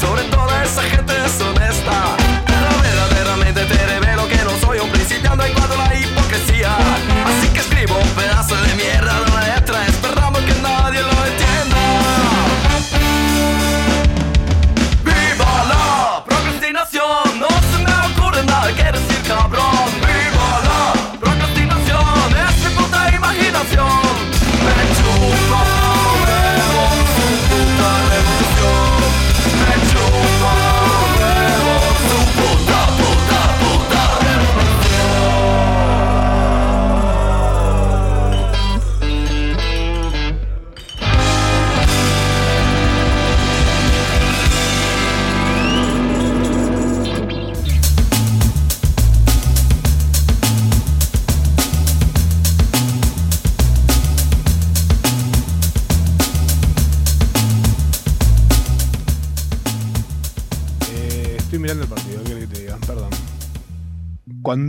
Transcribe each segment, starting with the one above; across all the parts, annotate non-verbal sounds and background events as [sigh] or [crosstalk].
sobre toda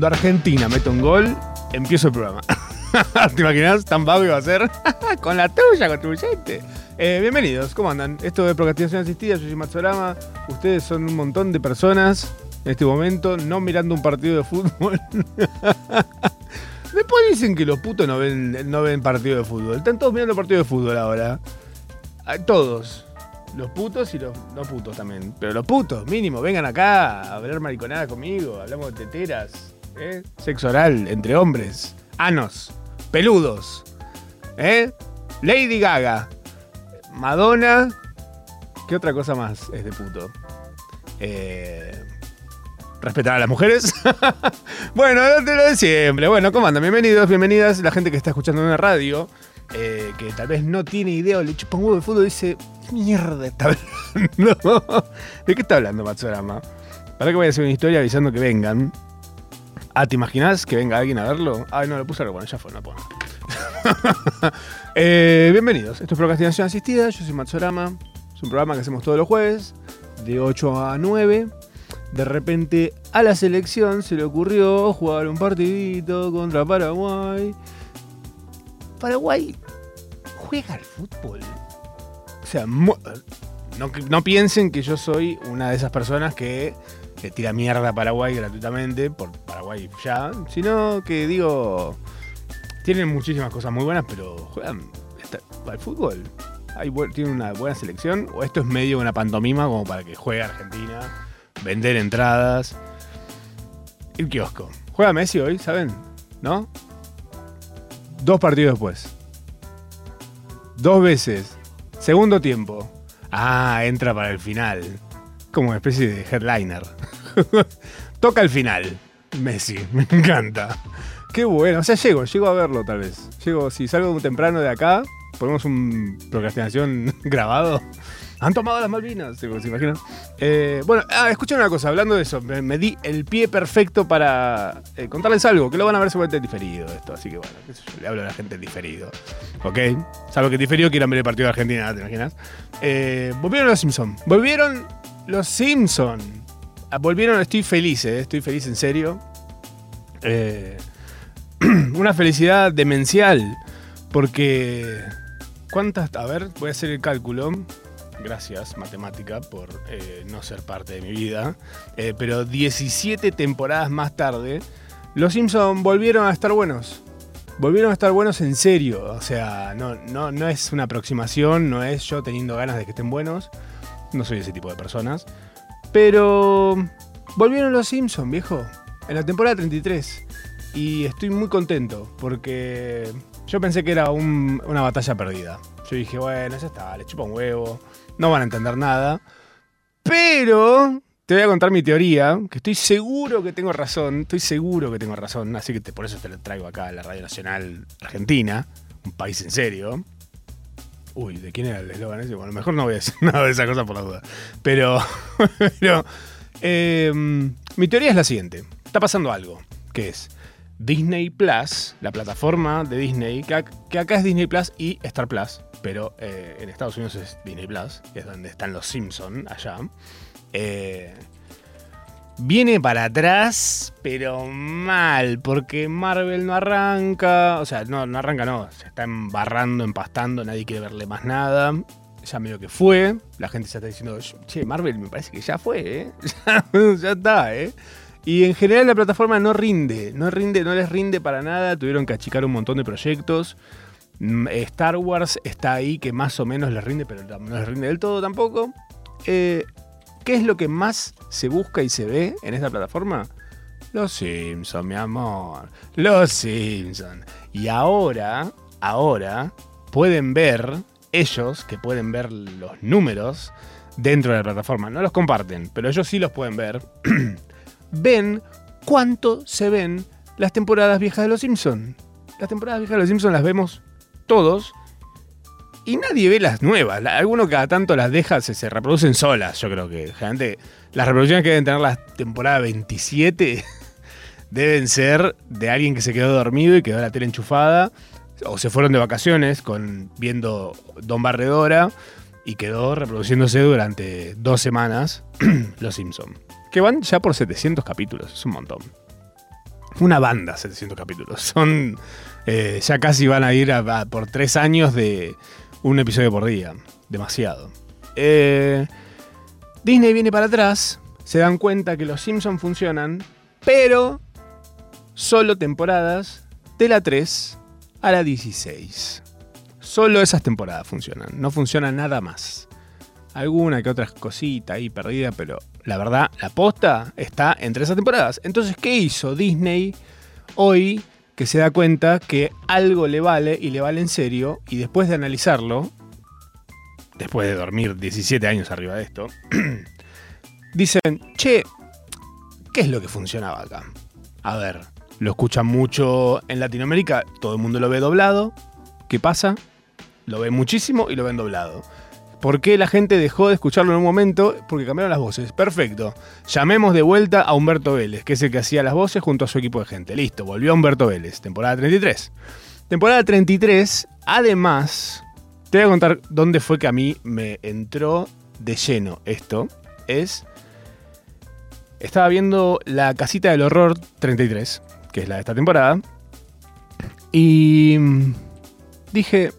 Cuando Argentina mete un gol, empiezo el programa. [laughs] ¿Te imaginas? Tan vago iba a ser. [laughs] con la tuya, contribuyente. Eh, bienvenidos, ¿cómo andan? Esto es Procrastinación Asistida, yo soy Matsorama. Ustedes son un montón de personas en este momento no mirando un partido de fútbol. [laughs] Después dicen que los putos no ven, no ven partido de fútbol. Están todos mirando partido de fútbol ahora. Ah, Todos. Los putos y los no putos también. Pero los putos, mínimo, vengan acá a hablar mariconada conmigo. Hablamos de teteras, ¿eh? sexo oral entre hombres, anos, peludos, ¿eh? Lady Gaga, Madonna. ¿Qué otra cosa más es de puto? Eh, respetar a las mujeres. [laughs] bueno, de lo de siempre. Bueno, ¿cómo andan? Bienvenidos, bienvenidas. La gente que está escuchando en la radio, eh, que tal vez no tiene idea o le chupa un huevo de fútbol, dice: ¿Qué mierda está hablando? [laughs] ¿De qué está hablando Matsurama? Para que voy a hacer una historia avisando que vengan. Ah, ¿te imaginas que venga alguien a verlo? Ay, no, lo puse, bueno, ya fue, no puedo. [laughs] Eh, bienvenidos, esto es Procrastinación Asistida, yo soy Matsurama. Es un programa que hacemos todos los jueves, de 8 a 9. De repente a la selección se le ocurrió jugar un partidito contra Paraguay. Paraguay juega al fútbol. O sea, no, no piensen que yo soy una de esas personas que le tira mierda a Paraguay gratuitamente, por Paraguay ya, sino que digo, tienen muchísimas cosas muy buenas, pero juegan al fútbol. Hay, tienen una buena selección, o esto es medio una pantomima como para que juegue Argentina, vender entradas. El kiosco. Juega Messi hoy, ¿saben? ¿No? Dos partidos después. Dos veces. Segundo tiempo. Ah, entra para el final. Como una especie de headliner. [laughs] Toca el final. Messi. [laughs] Me encanta. Qué bueno. O sea, llego, llego a verlo tal vez. Llego, si salgo temprano de acá, ponemos un procrastinación [laughs] grabado. Han tomado las Malvinas, ¿se imaginan? Eh, bueno, ah, escuchen una cosa, hablando de eso, me, di el pie perfecto para eh, contarles algo, que lo van a ver seguramente en diferido esto, así que bueno, yo, le hablo a la gente en diferido. ¿Ok? Salvo que diferido quieran ver el partido de Argentina, ¿te imaginas? Eh, volvieron los Simpson. Volvieron los Simpson. Ah, Volvieron, estoy feliz, eh, estoy feliz en serio. Eh, [clears throat] una felicidad demencial, porque... ¿Cuántas? A ver, voy a hacer el cálculo. Gracias, matemática, por eh, no ser parte de mi vida. Pero 17 temporadas más tarde, los Simpsons volvieron a estar buenos. Volvieron a estar buenos en serio. O sea, no, no, no es una aproximación, no es yo teniendo ganas de que estén buenos. No soy ese tipo de personas. Pero volvieron los Simpsons, viejo. En la temporada 33. Y estoy muy contento porque yo pensé que era un- una batalla perdida. Yo dije, bueno, ya está, le chupa un huevo, no van a entender nada. Pero te voy a contar mi teoría, que estoy seguro que tengo razón, estoy seguro que tengo razón, así que te- por eso te lo traigo acá a la Radio Nacional Argentina, un país en serio. Uy, ¿de quién era el eslogan ese? Bueno, mejor no voy a decir [laughs] nada de esa cosa por la duda. Pero, [laughs] pero eh, mi teoría es la siguiente. Está pasando algo, que es Disney Plus, la plataforma de Disney, que acá es Disney Plus y Star Plus, pero eh, en Estados Unidos es Disney Plus, que es donde están los Simpsons allá. Eh, viene para atrás, pero mal, porque Marvel no arranca, o sea, no, no arranca, no, se está embarrando, empastando, nadie quiere verle más nada. ya medio que fue. La gente ya está diciendo, che, Marvel me parece que ya fue, ¿eh? [laughs] ya, está, ¿eh? Y en general la plataforma no rinde, no rinde, no les rinde para nada. Tuvieron que achicar un montón de proyectos. Mm, Star Wars está ahí que más o menos les rinde, pero no les rinde del todo tampoco. Eh, ¿Qué es lo que más se busca y se ve en esta plataforma? Los Simpsons, mi amor. Los Simpsons. Y ahora, ahora, pueden ver, ellos que pueden ver los números dentro de la plataforma. No los comparten, pero ellos sí los pueden ver. [clears throat] ven cuánto se ven las temporadas viejas de Los Simpsons. Las temporadas viejas de Los Simpsons las vemos todos y nadie ve las nuevas. La- Alguno cada tanto las deja, se, se reproducen solas. Yo creo que generalmente las reproducciones que deben tener la temporada 27 [laughs] deben ser de alguien que se quedó dormido y quedó la tele enchufada. O se fueron de vacaciones con, viendo Don Barredora y quedó reproduciéndose durante dos semanas [clears throat] Los Simpson. Que van ya por 700 capítulos, es un montón. Una banda, 700 capítulos. Son. eh, ya casi van a ir por tres años de un episodio por día. Demasiado. Eh, Disney viene para atrás. Se dan cuenta que los Simpsons funcionan, pero solo temporadas de la 3 a la 16. Solo esas temporadas funcionan. No funciona nada más. Alguna que otra cosita ahí perdida, pero la verdad, la posta está entre esas temporadas. Entonces, ¿qué hizo Disney hoy que se da cuenta que algo le vale y le vale en serio? Y después de analizarlo, después de dormir 17 años arriba de esto, [clears throat] dicen, che, ¿qué es lo que funcionaba acá? A ver, lo escuchan mucho en Latinoamérica, todo el mundo lo ve doblado. ¿Qué pasa? Lo ve muchísimo y lo ven doblado. ¿Por qué la gente dejó de escucharlo en un momento? Porque cambiaron las voces. Perfecto. Llamemos de vuelta a Humberto Vélez, que es el que hacía las voces junto a su equipo de gente. Listo, volvió Humberto Vélez. Temporada 33. Temporada 33, además, te voy a contar dónde fue que a mí me entró de lleno esto. Es. Estaba viendo La Casita del Horror 33, que es la de esta temporada. Y. mm, Dije,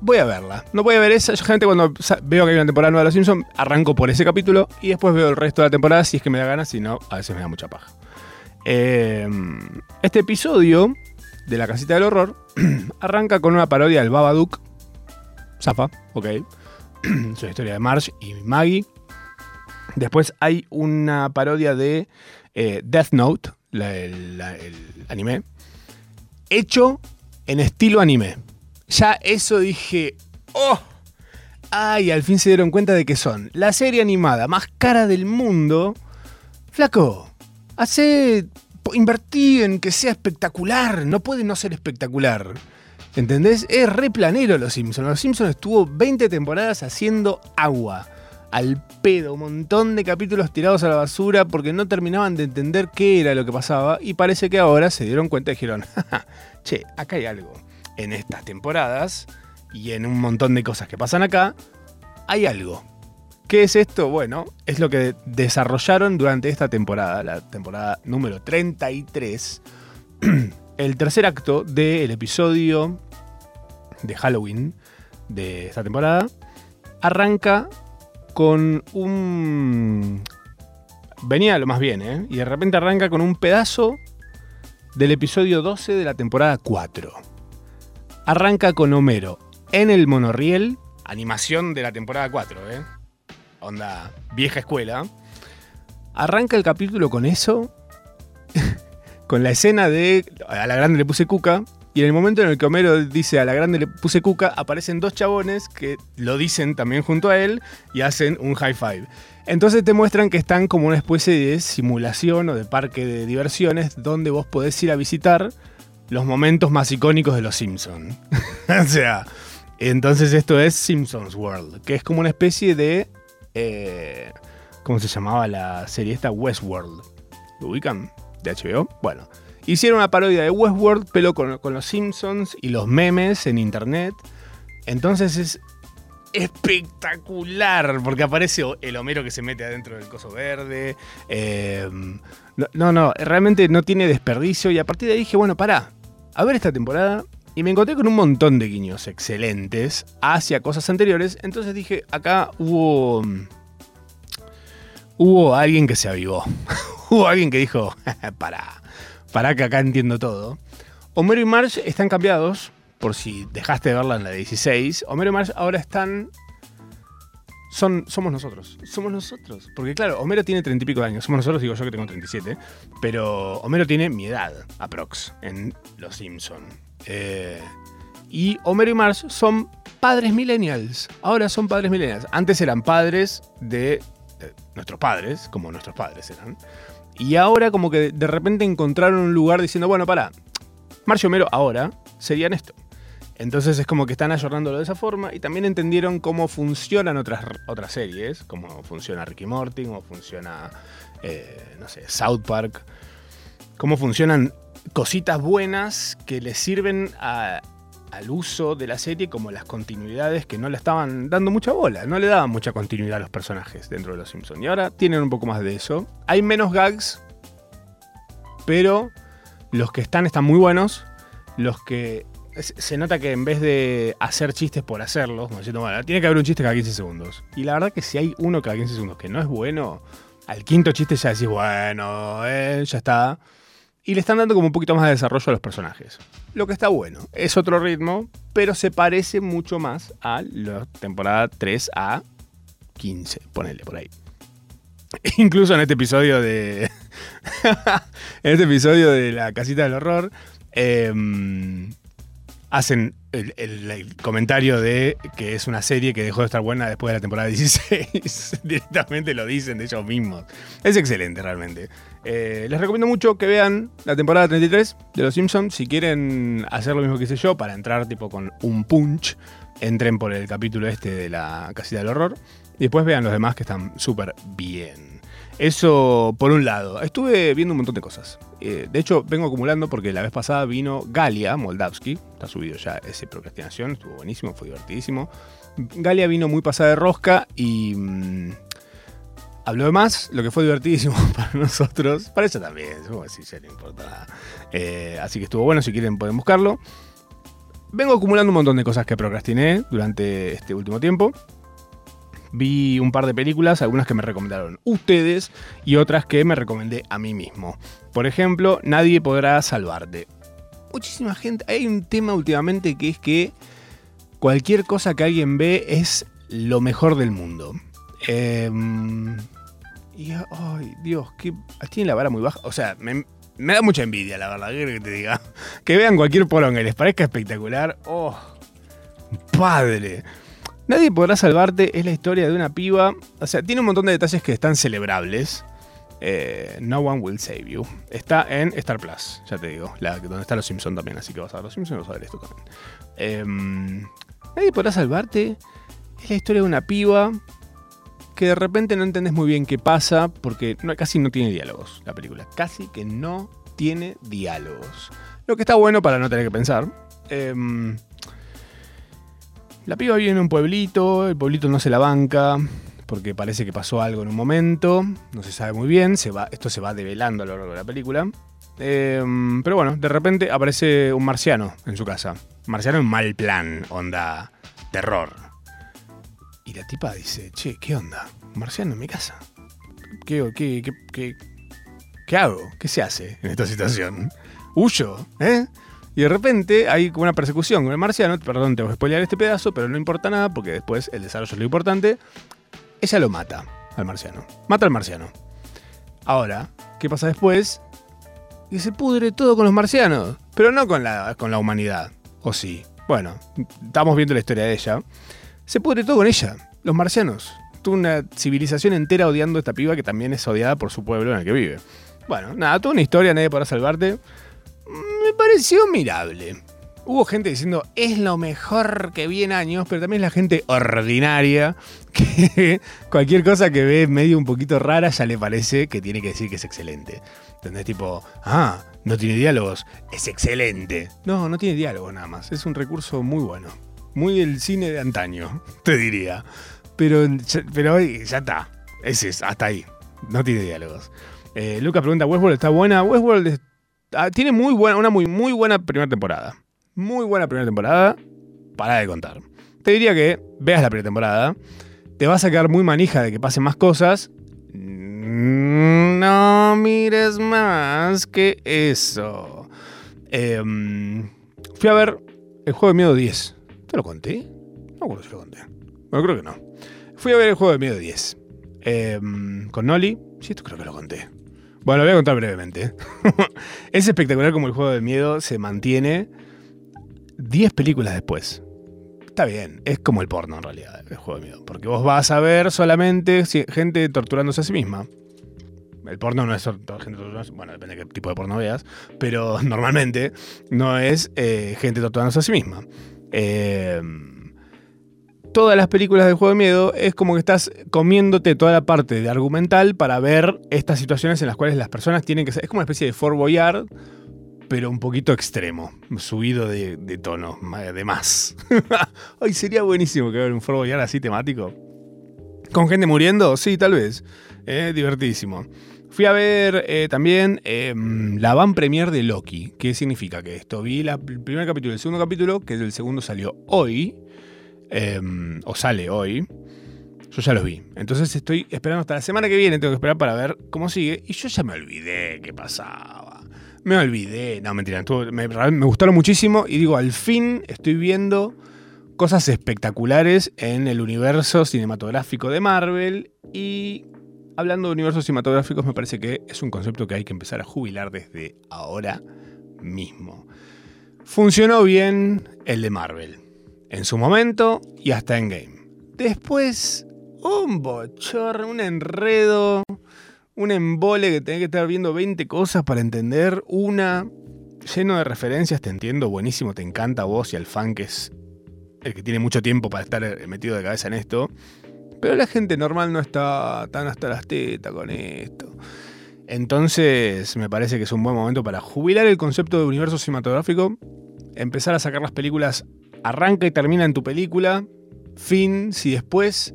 voy a verla. No voy a ver esa. Yo generalmente cuando veo que hay una temporada nueva de Los Simpsons, arranco por ese capítulo y después veo el resto de la temporada si es que me da ganas, si no, a veces me da mucha paja. Eh, este episodio de La Casita del Horror [clears throat] arranca con una parodia del Babadook. Zafa, ok. [clears throat] es una historia de Marge y Maggie. Después hay una parodia de eh, Death Note, el anime, hecho en estilo anime. Ya eso dije, ¡oh! Ay, al fin se dieron cuenta de que son la serie animada más cara del mundo. Flaco, hace. Invertí en que sea espectacular. No puede no ser espectacular. ¿Entendés? Es re planero Los Simpsons. Los Simpsons estuvo 20 temporadas haciendo agua. Al pedo, un montón de capítulos tirados a la basura porque no terminaban de entender qué era lo que pasaba. Y parece que ahora se dieron cuenta y dijeron: [laughs] "Jaja, che, acá hay algo. En estas temporadas y en un montón de cosas que pasan acá, hay algo. ¿Qué es esto? Bueno, es lo que desarrollaron durante esta temporada, la temporada número 33, [clears throat] el tercer acto del episodio de Halloween de esta temporada, arranca con un... Venía lo más bien, ¿eh? Y de repente arranca con un pedazo del episodio 12 de la temporada 4. Arranca con Homero en el monorriel, animación de la temporada 4, ¿eh? Onda vieja escuela. Arranca el capítulo con eso, [laughs] con la escena de a la grande le puse cuca, y en el momento en el que Homero dice a la grande le puse cuca, aparecen dos chabones que lo dicen también junto a él y hacen un high five. Entonces te muestran que están como una especie de simulación o de parque de diversiones donde vos podés ir a visitar los momentos más icónicos de los Simpsons. [laughs] o sea, entonces esto es Simpsons World, que es como una especie de... eh, ¿Cómo se llamaba la serie esta? Westworld. ¿Lo ubican? De HBO. Bueno, hicieron una parodia de Westworld, pero con, los Simpsons y los memes en internet. Entonces es espectacular, porque aparece el Homero que se mete adentro del coso verde. eh, no, no, no, realmente no tiene desperdicio. Y a partir de ahí dije, bueno, pará, a ver esta temporada Y me encontré con un montón de guiños excelentes hacia cosas anteriores. Entonces dije, acá hubo. Hubo alguien que se avivó. [laughs] hubo alguien que dijo, [laughs] para, para que acá entiendo todo. Homero y Marge están cambiados, por si dejaste de verla en la 16. Homero y Marge ahora están son, somos nosotros. Somos nosotros. Porque claro, Homero tiene treinta y pico de años. Somos nosotros, digo yo que tengo 37. Pero Homero tiene mi edad, aprox, en Los Simpson. Eh, y Homero y Marge son padres millennials. Ahora son padres millennials. Antes eran padres de, nuestros padres, como nuestros padres eran. Y ahora como que de repente encontraron un lugar diciendo, bueno, para, Marge y Homero ahora serían esto. Entonces es como que están ayornándolo de esa forma y también entendieron cómo funcionan otras, otras series, cómo funciona Ricky Morty, cómo funciona, eh, no sé, South Park, cómo funcionan cositas buenas que les sirven al uso de la serie como las continuidades que no le estaban dando mucha bola, no le daban mucha continuidad a los personajes dentro de Los Simpsons. Y ahora tienen un poco más de eso. Hay menos gags, pero los que están están muy buenos. Los que se nota que en vez de hacer chistes por hacerlos, como diciendo, bueno, tiene que haber un chiste cada 15 segundos. Y la verdad que si hay uno cada 15 segundos que no es bueno, al quinto chiste ya decís, bueno, eh, ya está. Y le están dando como un poquito más de desarrollo a los personajes. Lo que está bueno. Es otro ritmo, pero se parece mucho más a la temporada 3 a 15, ponele por ahí. [laughs] Incluso en este episodio de. [laughs] en este episodio de la casita del horror. em, hacen el, comentario de que es una serie que dejó de estar buena después de la temporada [laughs] 16. Directamente lo dicen de ellos mismos. Es excelente realmente. Eh, les recomiendo mucho que vean la temporada 33 de Los Simpsons. Si quieren hacer lo mismo que hice yo para entrar tipo con un punch, entren por el capítulo este de la casita del horror. Y después vean los demás que están súper bien. Eso por un lado. Estuve viendo un montón de cosas. Eh, de hecho, vengo acumulando porque la vez pasada vino Galia Moldavsky. Está subido ya ese Procrastinación. Estuvo buenísimo, fue divertidísimo. Galia vino muy pasada de rosca y mm, habló de más, lo que fue divertidísimo [laughs] para nosotros. Para eso también, sí, ya no importa nada. Eh, así que estuvo bueno, si quieren pueden buscarlo. Vengo acumulando un montón de cosas que procrastiné durante este último tiempo. Vi un par de películas, algunas que me recomendaron ustedes y otras que me recomendé a mí mismo. Por ejemplo, Nadie podrá salvarte. Muchísima gente. Hay un tema últimamente que es que cualquier cosa que alguien ve es lo mejor del mundo. Em, y, ay, Dios, que tiene la vara muy baja. O sea, me, da mucha envidia, la verdad, ¿qué querés que te diga. [laughs] Que vean cualquier poronga y les parezca espectacular. Oh, padre. Nadie podrá salvarte es la historia de una piba. O sea, tiene un montón de detalles que están celebrables. Eh, no One Will Save You. Está en Star Plus, ya te digo. Donde está Los Simpsons también, así que vas a ver Los Simpsons y vas a ver esto también. Em, Nadie podrá salvarte. Es la historia de una piba que de repente no entendés muy bien qué pasa porque casi no tiene diálogos la película. Casi que no tiene diálogos. Lo que está bueno para no tener que pensar. Em, la piba vive en un pueblito, el pueblito no se la banca porque parece que pasó algo en un momento, no se sabe muy bien, esto se va develando a lo largo de la película. Em, pero bueno, de repente aparece un marciano en su casa. Marciano en mal plan, onda terror. Y la tipa dice, che, ¿qué onda? Marciano en mi casa. ¿Qué, qué, qué, qué, qué hago? ¿Qué se hace en esta situación? ¿Huyo? ¿Eh? Y de repente hay como una persecución con el marciano. Perdón, te voy a spoilear este pedazo, pero no importa nada porque después el desarrollo es lo importante. Ella lo mata al marciano. Mata al marciano. Ahora, ¿qué pasa después? Y se pudre todo con los marcianos. Pero no con la, con la humanidad. ¿O sí? Bueno, estamos viendo la historia de ella. Se pudre todo con ella. Los marcianos. Toda una civilización entera odiando a esta piba que también es odiada por su pueblo en el que vive. Bueno, nada, toda una historia, nadie podrá salvarte. Me pareció mirable. Hubo gente diciendo, es lo mejor que vi en años, pero también la gente ordinaria, [laughs] que cualquier cosa que ve medio un poquito rara ya le parece que tiene que decir que es excelente. ¿Entendés? Tipo, ah, no tiene diálogos, es excelente. No, no tiene diálogos nada más, es un recurso muy bueno. Muy del cine de antaño, [laughs] te diría. Pero, pero hoy ya está, ese es, hasta ahí, no tiene diálogos. Eh, Lucas pregunta, ¿Westworld está buena? Westworld es- tiene muy buena, una muy, muy buena primera temporada. Muy buena primera temporada. Para de contar. Te diría que veas la primera temporada. Te vas a quedar muy manija de que pasen más cosas. No mires más que eso. Em, fui a ver el juego de miedo 10. ¿Te lo conté? No acuerdo si lo conté. Bueno, creo que no. Fui a ver el juego de miedo 10. Em, con Noli. Sí, esto creo que lo conté. Bueno, lo voy a contar brevemente. [laughs] es espectacular como el juego de miedo se mantiene 10 películas después. Está bien, es como el porno en realidad, el juego de miedo. Porque vos vas a ver solamente gente torturándose a sí misma. El porno no es gente torturándose, bueno, depende de qué tipo de porno veas, pero [laughs] normalmente no es eh, gente torturándose a sí misma. Eh, todas las películas de juego de miedo es como que estás comiéndote toda la parte de argumental para ver estas situaciones en las cuales las personas tienen que ser. Es como una especie de Fort Boyard, pero un poquito extremo, subido de, tono, de más. [laughs] Ay, sería buenísimo que ver un Fort Boyard así temático. ¿Con gente muriendo? Sí, tal vez. Eh, divertidísimo. Fui a ver eh, también em, la van premier de Loki. ¿Qué significa que esto? Vi el primer capítulo y el segundo capítulo, que el segundo salió hoy. Em, o sale hoy, yo ya los vi. Entonces estoy esperando hasta la semana que viene, tengo que esperar para ver cómo sigue. Y yo ya me olvidé qué pasaba. Me olvidé. No, mentira. me, me gustaron muchísimo y digo, al fin estoy viendo cosas espectaculares en el universo cinematográfico de Marvel. Y hablando de universos cinematográficos, me parece que es un concepto que hay que empezar a jubilar desde ahora mismo. Funcionó bien el de Marvel en su momento y hasta en game. Después, un bochorno, un enredo, un embole que tenés que estar viendo 20 cosas para entender una. Lleno de referencias, te entiendo, buenísimo, te encanta a vos y al fan que es el que tiene mucho tiempo para estar metido de cabeza en esto. Pero la gente normal no está tan hasta las tetas con esto. Entonces me parece que es un buen momento para jubilar el concepto de universo cinematográfico, empezar a sacar las películas arranca y termina en tu película, fin, si después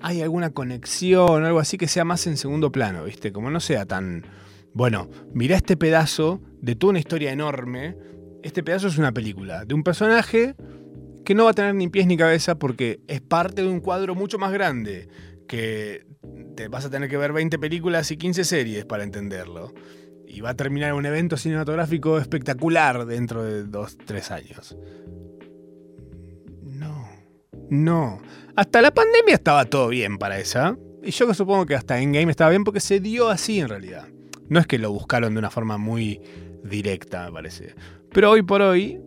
hay alguna conexión algo así que sea más en segundo plano, ¿viste? Como no sea tan, bueno, mira este pedazo de toda una historia enorme, este pedazo es una película de un personaje que no va a tener ni pies ni cabeza porque es parte de un cuadro mucho más grande, que te vas a tener que ver 20 películas y 15 series para entenderlo. Y va a terminar un evento cinematográfico espectacular dentro de 2, 3 años. No. Hasta la pandemia estaba todo bien para esa. Y yo supongo que hasta Endgame estaba bien porque se dio así en realidad. No es que lo buscaron de una forma muy directa, me parece. Pero hoy por hoy,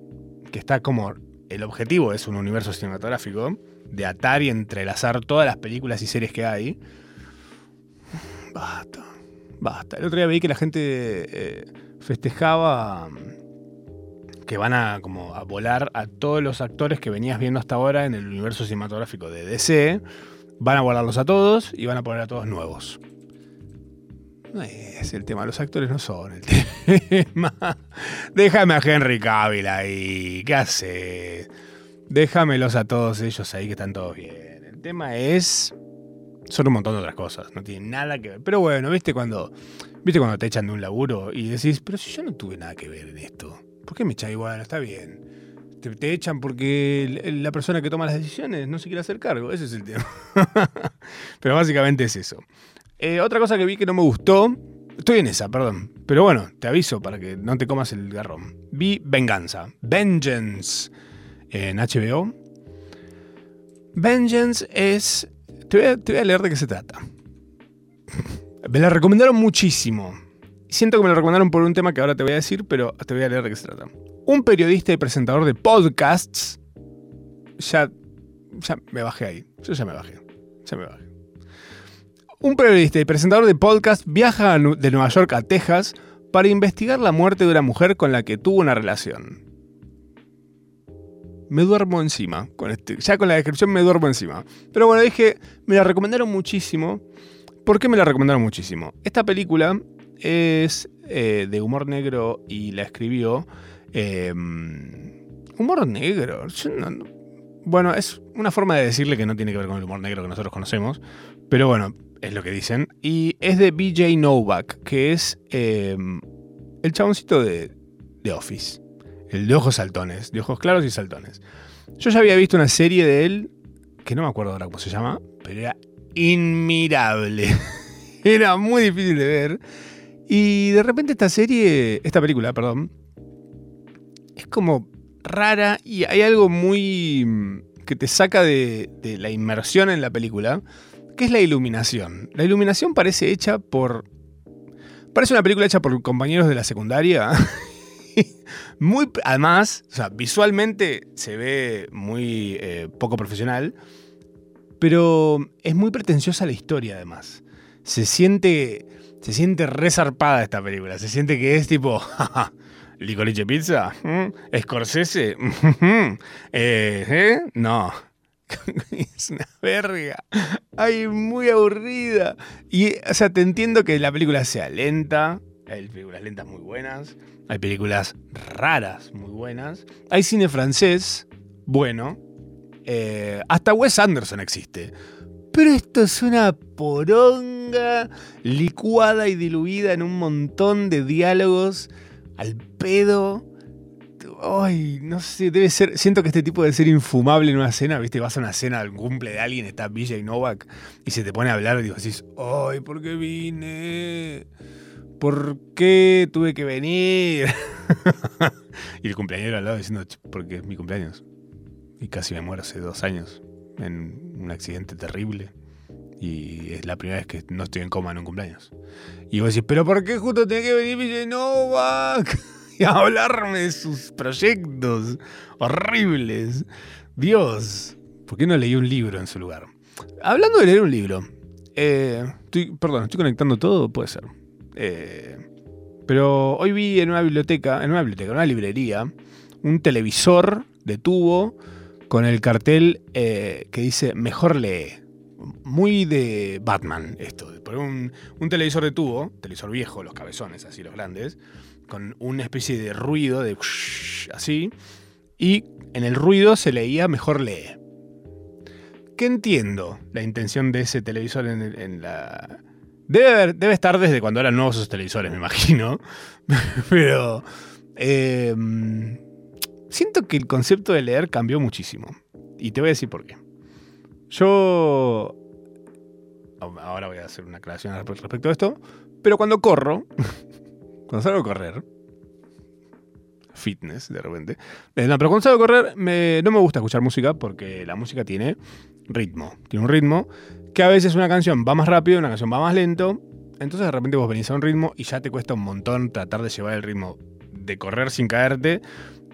que está como el objetivo es un universo cinematográfico, de atar y entrelazar todas las películas y series que hay. Basta, basta. El otro día vi que la gente eh, festejaba que van a como a volar a todos los actores que venías viendo hasta ahora en el universo cinematográfico de DC. Van a volarlos a todos y van a poner a todos nuevos. No es el tema, los actores no son el [laughs] tema. Déjame a Henry Cavill ahí, ¿qué hace? Déjamelos a todos ellos ahí que están todos bien. El tema es. Son un montón de otras cosas, no tiene nada que ver. Pero bueno, ¿viste cuando, ¿viste cuando te echan de un laburo y decís, pero si yo no tuve nada que ver en esto? ¿Por qué me echan igual? Está bien. Te, echan porque la persona que toma las decisiones no se quiere hacer cargo. Ese es el tema. [laughs] Pero básicamente es eso. Eh, otra cosa que vi que no me gustó. Estoy en esa, perdón. Pero bueno, te aviso para que no te comas el garrón. Vi Venganza. Vengeance. En HBO. Vengeance es. Te voy, te voy a leer de qué se trata. [laughs] Me la recomendaron muchísimo. Siento que me lo recomendaron por un tema que ahora te voy a decir, pero te voy a leer de qué se trata. Un periodista y presentador de podcasts. Ya, ya me bajé ahí. Yo ya me bajé. Ya me bajé. Un periodista y presentador de podcasts viaja de Nueva York a Texas para investigar la muerte de una mujer con la que tuvo una relación. Me duermo encima. Este, ya con la descripción me duermo encima. Pero bueno, dije, me la recomendaron muchísimo. ¿Por qué me la recomendaron muchísimo? Esta película es eh, de humor negro y la escribió. Em, humor negro. bueno, es una forma de decirle que no tiene que ver con el humor negro que nosotros conocemos. Pero bueno, es lo que dicen. Y es de BJ Novak, que es em, el chaboncito de, de Office. El de ojos saltones, de ojos claros y saltones. Yo ya había visto una serie de él, que no me acuerdo ahora cómo se llama, pero era inmirable. [laughs] era muy difícil de ver. Y de repente esta serie, esta película, perdón, es como rara y hay algo muy mm, que te saca de, de la inmersión en la película, que es la iluminación. La iluminación parece hecha por... Parece una película hecha por compañeros de la secundaria. [laughs] muy, además, o sea, visualmente se ve muy eh, poco profesional, pero es muy pretenciosa la historia además. Se siente, se siente resarpada esta película, se siente que es tipo, [laughs] licorice pizza, ¿Mm? Scorsese, [laughs] eh, ¿eh? no. [laughs] es una verga. Ay, muy aburrida. Y, o sea, te entiendo que la película sea lenta. Hay películas lentas muy buenas. Hay películas raras muy buenas. Hay cine francés bueno. Eh, hasta Wes Anderson existe. Pero esto es una poronga licuada y diluida en un montón de diálogos al pedo. Ay, no sé, debe ser. Siento que este tipo debe ser infumable en una cena, ¿viste? Vas a una cena al cumple de alguien, está Villa y Novak, y se te pone a hablar y decís, ¡ay, por qué vine! ¿Por qué tuve que venir? [laughs] y el cumpleañero al lado diciendo, porque es mi cumpleaños. Y casi me muero hace dos años en un accidente terrible. Y es la primera vez que no estoy en coma en un cumpleaños. Y vos decís, ¿pero por qué justo tenía que venir Villa [laughs] y hablarme de sus proyectos horribles. Dios, ¿por qué no leí un libro en su lugar? Hablando de leer un libro, eh, perdón, estoy conectando todo, puede ser. Eh, pero hoy vi en una biblioteca, en una biblioteca, en una librería, un televisor de tubo con el cartel eh, que dice Mejor lee. Muy de Batman esto. Por un, televisor de tubo, televisor viejo, los cabezones así, los grandes, con una especie de ruido de [laughs] así, y en el ruido se leía mejor lee. ¿Qué entiendo la intención de ese televisor en, la... Debe, debe, estar desde cuando eran nuevos esos televisores, me imagino. [laughs] Pero... Eh, siento que el concepto de leer cambió muchísimo. Y te voy a decir por qué. Yo... Ahora voy a hacer una aclaración respecto a esto. Pero cuando corro, [laughs] cuando salgo a correr, fitness de repente. Eh, no, pero cuando salgo a correr no me gusta escuchar música porque la música tiene ritmo. Tiene un ritmo que a veces una canción va más rápido, una canción va más lento. Entonces de repente vos venís a un ritmo y ya te cuesta un montón tratar de llevar el ritmo de correr sin caerte.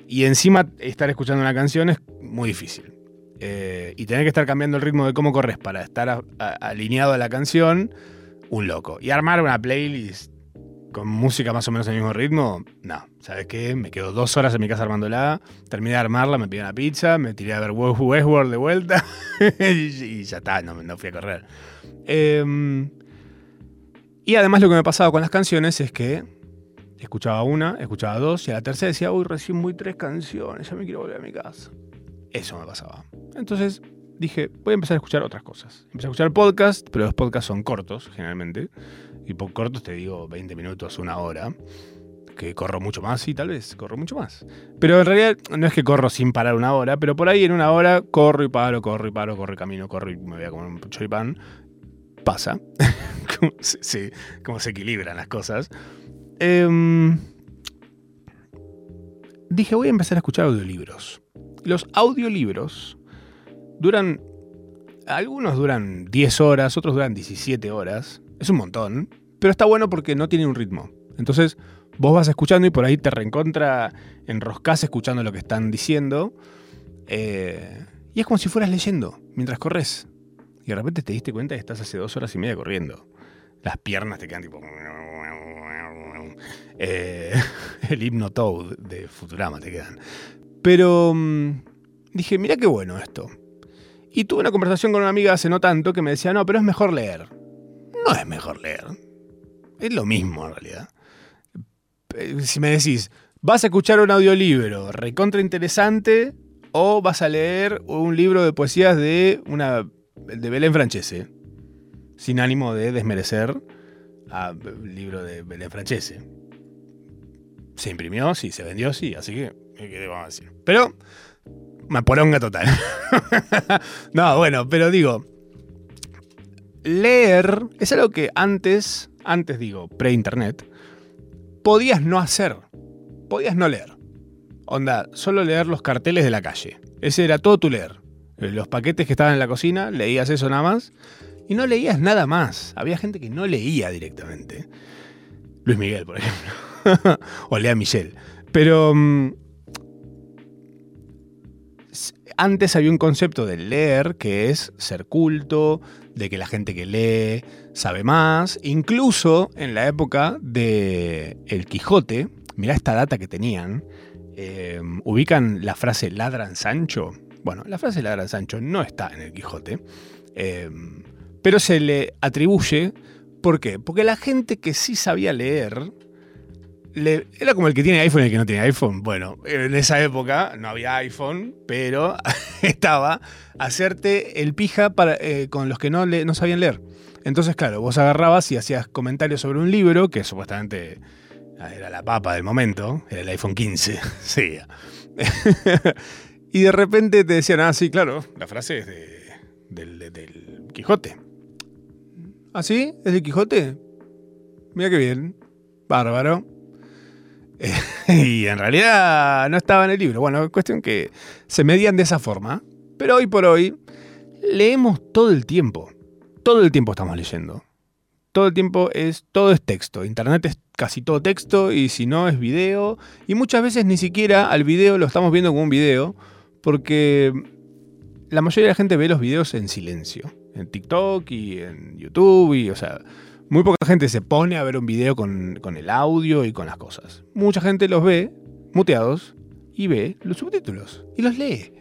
Y encima estar escuchando una canción es muy difícil. Eh, y tener que estar cambiando el ritmo de cómo corres para estar alineado a la canción, un loco. Y armar una playlist con música más o menos al mismo ritmo, no. ¿Sabes qué? Me quedo dos horas en mi casa armándola, terminé de armarla, me pidió una pizza, me tiré a ver Westworld de vuelta [laughs] y, ya está, no, no, fui a correr. Eh, y además lo que me pasaba con las canciones es que escuchaba una, escuchaba dos y a la tercera decía, uy, recién muy tres canciones, ya me quiero volver a mi casa. Eso me pasaba. Entonces dije, voy a empezar a escuchar otras cosas. Empecé a escuchar podcast, pero los podcasts son cortos, generalmente. Y por cortos te digo 20 minutos, una hora. Que corro mucho más, sí, tal vez, corro mucho más. Pero en realidad no es que corro sin parar una hora, pero por ahí en una hora corro y paro, corro y paro, corro y camino, corro y me voy a comer un choripán. Pasa. [laughs] sí, cómo se equilibran las cosas. Eh, dije, voy a empezar a escuchar audiolibros. Los audiolibros duran. Algunos duran 10 horas, otros duran 17 horas. Es un montón. Pero está bueno porque no tiene un ritmo. Entonces, vos vas escuchando y por ahí te reencontra, enroscás escuchando lo que están diciendo. Eh, y es como si fueras leyendo mientras corres. Y de repente te diste cuenta que estás hace dos horas y media corriendo. Las piernas te quedan tipo. Eh, [laughs] el himno Toad de Futurama te quedan. Pero mmm, dije, mira qué bueno esto. Y tuve una conversación con una amiga hace no tanto que me decía, no, pero es mejor leer. No es mejor leer. Es lo mismo en realidad. Si me decís, vas a escuchar un audiolibro recontra interesante o vas a leer un libro de poesías de una de Belén Francese, sin ánimo de desmerecer al libro de Belén Francese. Se imprimió, sí, se vendió, sí, así que ¿Qué vamos a? Pero, total. [laughs] no, bueno, pero digo, leer es algo que antes, antes digo, pre-internet, podías no hacer. Podías no leer. Onda, solo leer los carteles de la calle. Ese era todo tu leer. Los paquetes que estaban en la cocina, leías eso nada más. Y no leías nada más. Había gente que no leía directamente. Luis Miguel, por ejemplo. [laughs] o Lea Michelle. Pero mm, antes había un concepto de leer que es ser culto, de que la gente que lee sabe más. Incluso en la época de El Quijote, mirá esta data que tenían, eh, ubican la frase ladran Sancho. Bueno, la frase ladran Sancho no está en El Quijote, eh, pero se le atribuye. ¿Por qué? Porque la gente que sí sabía leer era como el que tiene iPhone y el que no tiene iPhone. Bueno, en esa época no había iPhone, pero [laughs] estaba hacerte el pija para, eh, con los que no, no sabían leer. Entonces, claro, vos agarrabas y hacías comentarios sobre un libro que supuestamente era la papa del momento, era el iPhone 15, [laughs] sí. [laughs] y de repente te decían, ah, sí, claro, la frase es de, del, del Quijote. ¿Ah, sí? ¿Es del Quijote? Mira qué bien. Bárbaro. [laughs] y en realidad no estaba en el libro. Bueno, cuestión que se medían de esa forma. Pero hoy por hoy leemos todo el tiempo. Todo el tiempo estamos leyendo. Todo el tiempo es, todo es texto. Internet es casi todo texto y si no es video. Y muchas veces ni siquiera al video lo estamos viendo como un video porque la mayoría de la gente ve los videos en silencio. En TikTok y en YouTube y, o sea, muy poca gente se pone a ver un video con, el audio y con las cosas. Mucha gente los ve muteados y ve los subtítulos y los lee.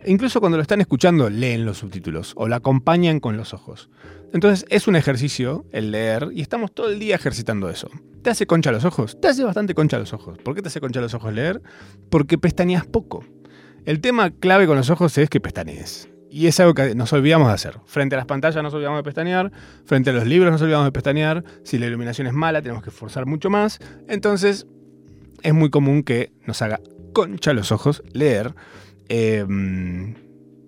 E incluso cuando lo están escuchando, leen los subtítulos o la acompañan con los ojos. Entonces es un ejercicio el leer y estamos todo el día ejercitando eso. ¿Te hace concha los ojos? Te hace bastante concha los ojos. ¿Por qué te hace concha los ojos leer? Porque pestañeas poco. El tema clave con los ojos es que pestañees. Y es algo que nos olvidamos de hacer. Frente a las pantallas nos olvidamos de pestañear, frente a los libros nos olvidamos de pestañear. Si la iluminación es mala, tenemos que esforzar mucho más. Entonces, es muy común que nos haga concha los ojos leer. Em,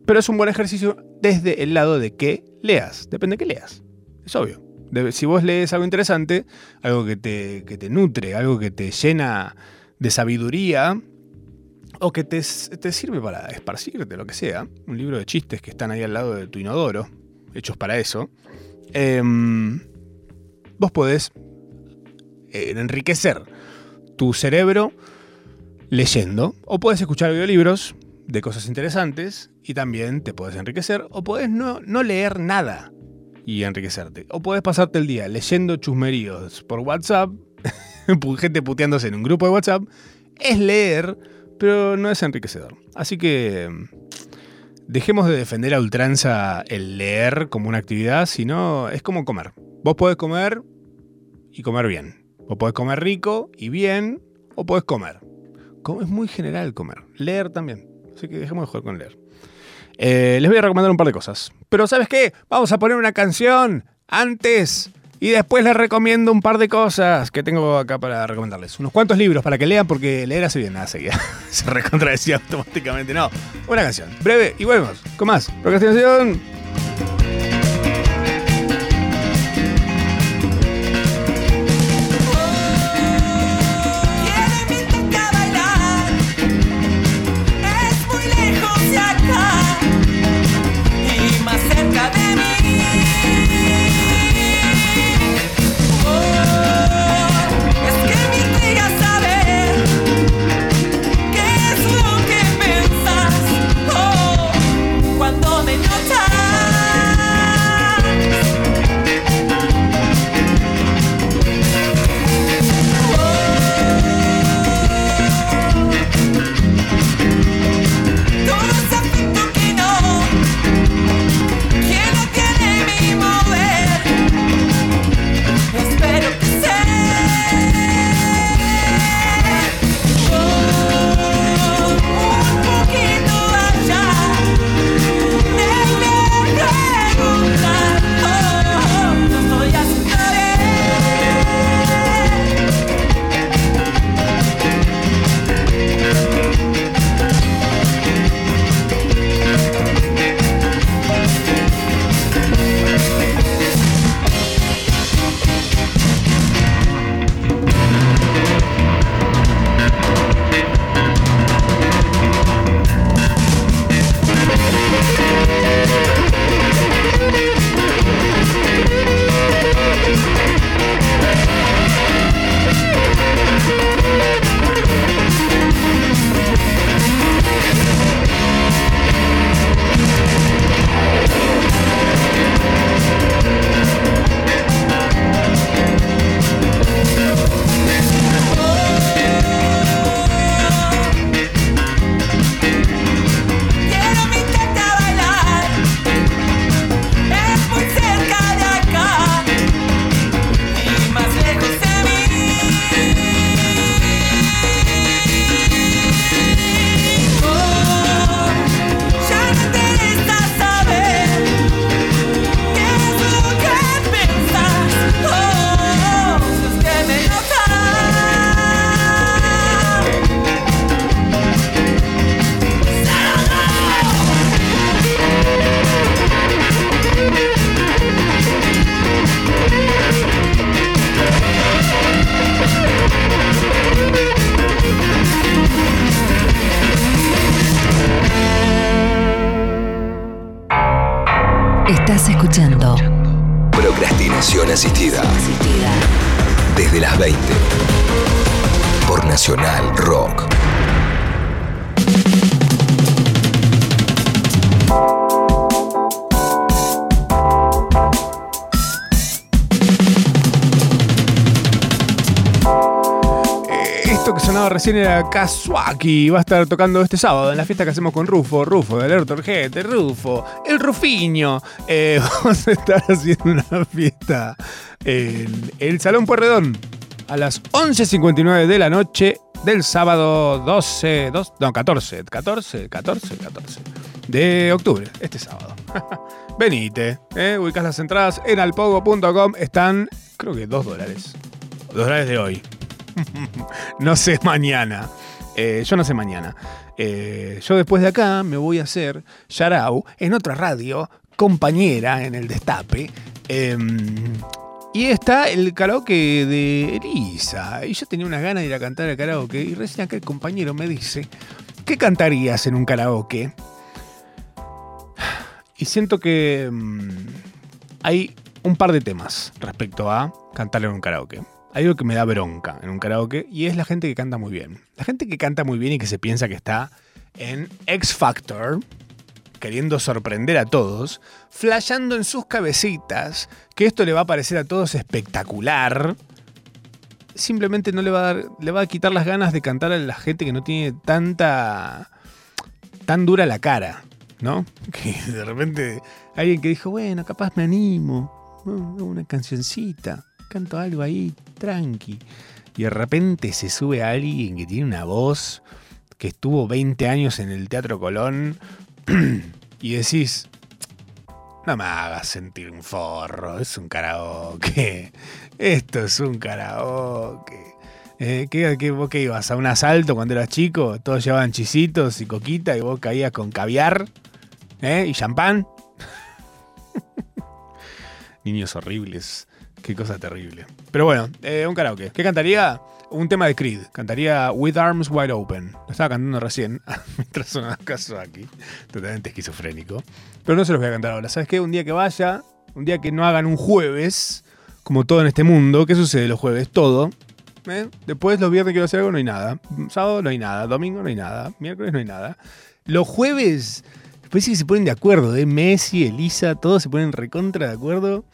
pero es un buen ejercicio desde el lado de que leas. Depende de qué leas. Es obvio. si vos lees algo interesante, algo que te, que te nutre, algo que te llena de sabiduría, o que te, sirve para esparcirte, lo que sea, un libro de chistes que están ahí al lado de tu inodoro, hechos para eso, em, vos podés eh, enriquecer tu cerebro leyendo, o puedes escuchar audiolibros de cosas interesantes y también te puedes enriquecer, o puedes no, no leer nada y enriquecerte, o puedes pasarte el día leyendo chusmeríos por WhatsApp, [laughs] gente puteándose en un grupo de WhatsApp, es leer pero no es enriquecedor. Así que mm, dejemos de defender a ultranza el leer como una actividad, sino es como comer. Vos podés comer y comer bien. Vos podés comer rico y bien, o podés comer. Es muy general comer. Leer también. Así que dejemos de jugar con leer. Eh, les voy a recomendar un par de cosas. Pero ¿sabes qué? Vamos a poner una canción antes y después les recomiendo un par de cosas que tengo acá para recomendarles. Unos cuantos libros para que lean, porque leer hace bien. Nada, [laughs] seguía. Se recontradecía automáticamente. No, una canción. Breve y volvemos con más. Procrastinación. Recién era Kazuaki. Va a estar tocando este sábado en la fiesta que hacemos con Rufo. Rufo, de Alerta Urgente, Rufo, el Rufiño. Eh, [laughs] vamos a estar haciendo una fiesta en el Salón Puerredón a las 11.59 de la noche del sábado 12, dos- no, 14, 14, 14, 14 de octubre, este sábado. [laughs] Venite, eh, ubicás las entradas en alpogo.com. Están, creo que 2 dólares. 2 dólares de hoy. [laughs] no sé mañana. Eh, yo no sé mañana. Eh, yo después de acá me voy a hacer Yarau en otra radio, compañera en el Destape. Em, y está el karaoke de Elisa. Y yo tenía unas ganas de ir a cantar el karaoke. Y recién acá el compañero me dice: ¿Qué cantarías en un karaoke? Y siento que mm, hay un par de temas respecto a cantar en un karaoke. Hay algo que me da bronca en un karaoke y es la gente que canta muy bien. La gente que canta muy bien y que se piensa que está en X Factor, queriendo sorprender a todos, flasheando en sus cabecitas que esto le va a parecer a todos espectacular. Simplemente no le va a dar, le va a quitar las ganas de cantar a la gente que no tiene tanta tan dura la cara, ¿no? [laughs] Que de repente alguien que dijo, bueno, capaz me animo, una cancioncita, canto algo ahí, tranqui. Y de repente se sube alguien que tiene una voz que estuvo 20 años en el Teatro Colón [clears throat] y decís, no me hagas sentir un forro, es un karaoke, [laughs] esto es un karaoke. Eh, ¿qué, qué, vos qué ibas? ¿A un asalto cuando eras chico? Todos llevaban chisitos y coquita y vos caías con caviar ¿eh? y champán. [laughs] Niños horribles. Qué cosa terrible. Pero bueno, eh, un karaoke. ¿Qué cantaría? Un tema de Creed. Cantaría With Arms Wide Open. Lo estaba cantando recién, [laughs] mientras sonaba caso aquí. Totalmente esquizofrénico. Pero no se los voy a cantar ahora. ¿Sabes qué? Un día que vaya, un día que no hagan un jueves, como todo en este mundo. ¿Qué sucede los jueves? Todo. ¿eh? Después los viernes quiero hacer algo, no hay nada. Sábado no hay nada. Domingo no hay nada. Miércoles no hay nada. Los jueves, después sí se ponen de acuerdo. ¿eh? Messi, Elisa, todos se ponen recontra de acuerdo